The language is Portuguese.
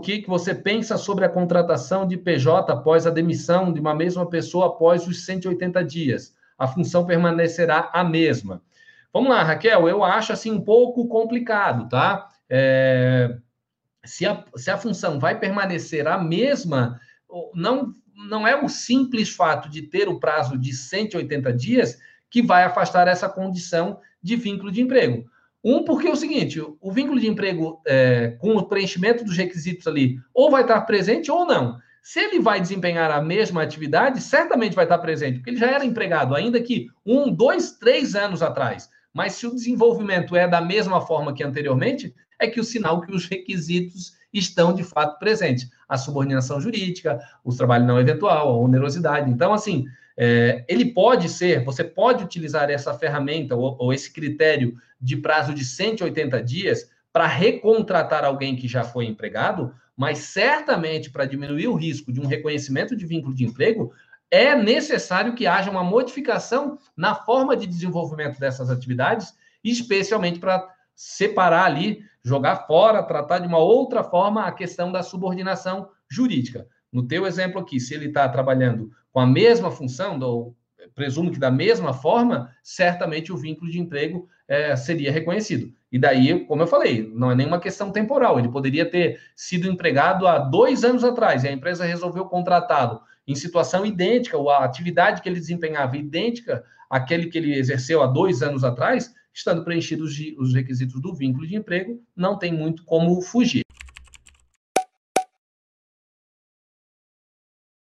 o que, que você pensa sobre a contratação de PJ após a demissão de uma mesma pessoa após os 180 dias? A função permanecerá a mesma. Vamos lá, Raquel, eu acho assim um pouco complicado, tá? É, se, a, se a função vai permanecer a mesma, não, não é o simples fato de ter o prazo de 180 dias que vai afastar essa condição de vínculo de emprego. Um, porque é o seguinte: o vínculo de emprego é, com o preenchimento dos requisitos ali, ou vai estar presente ou não. Se ele vai desempenhar a mesma atividade, certamente vai estar presente, porque ele já era empregado, ainda que um, dois, três anos atrás. Mas se o desenvolvimento é da mesma forma que anteriormente, é que o sinal que os requisitos estão de fato presentes. A subordinação jurídica, o trabalho não eventual, a onerosidade. Então, assim, é, ele pode ser, você pode utilizar essa ferramenta ou, ou esse critério de prazo de 180 dias para recontratar alguém que já foi empregado, mas certamente para diminuir o risco de um reconhecimento de vínculo de emprego, é necessário que haja uma modificação na forma de desenvolvimento dessas atividades, especialmente para separar ali, jogar fora, tratar de uma outra forma a questão da subordinação jurídica. No teu exemplo aqui, se ele está trabalhando com a mesma função, do, presumo que da mesma forma, certamente o vínculo de emprego é, seria reconhecido. E daí, como eu falei, não é nenhuma questão temporal. Ele poderia ter sido empregado há dois anos atrás e a empresa resolveu contratá-lo em situação idêntica, ou a atividade que ele desempenhava idêntica àquele que ele exerceu há dois anos atrás, estando preenchidos os requisitos do vínculo de emprego, não tem muito como fugir.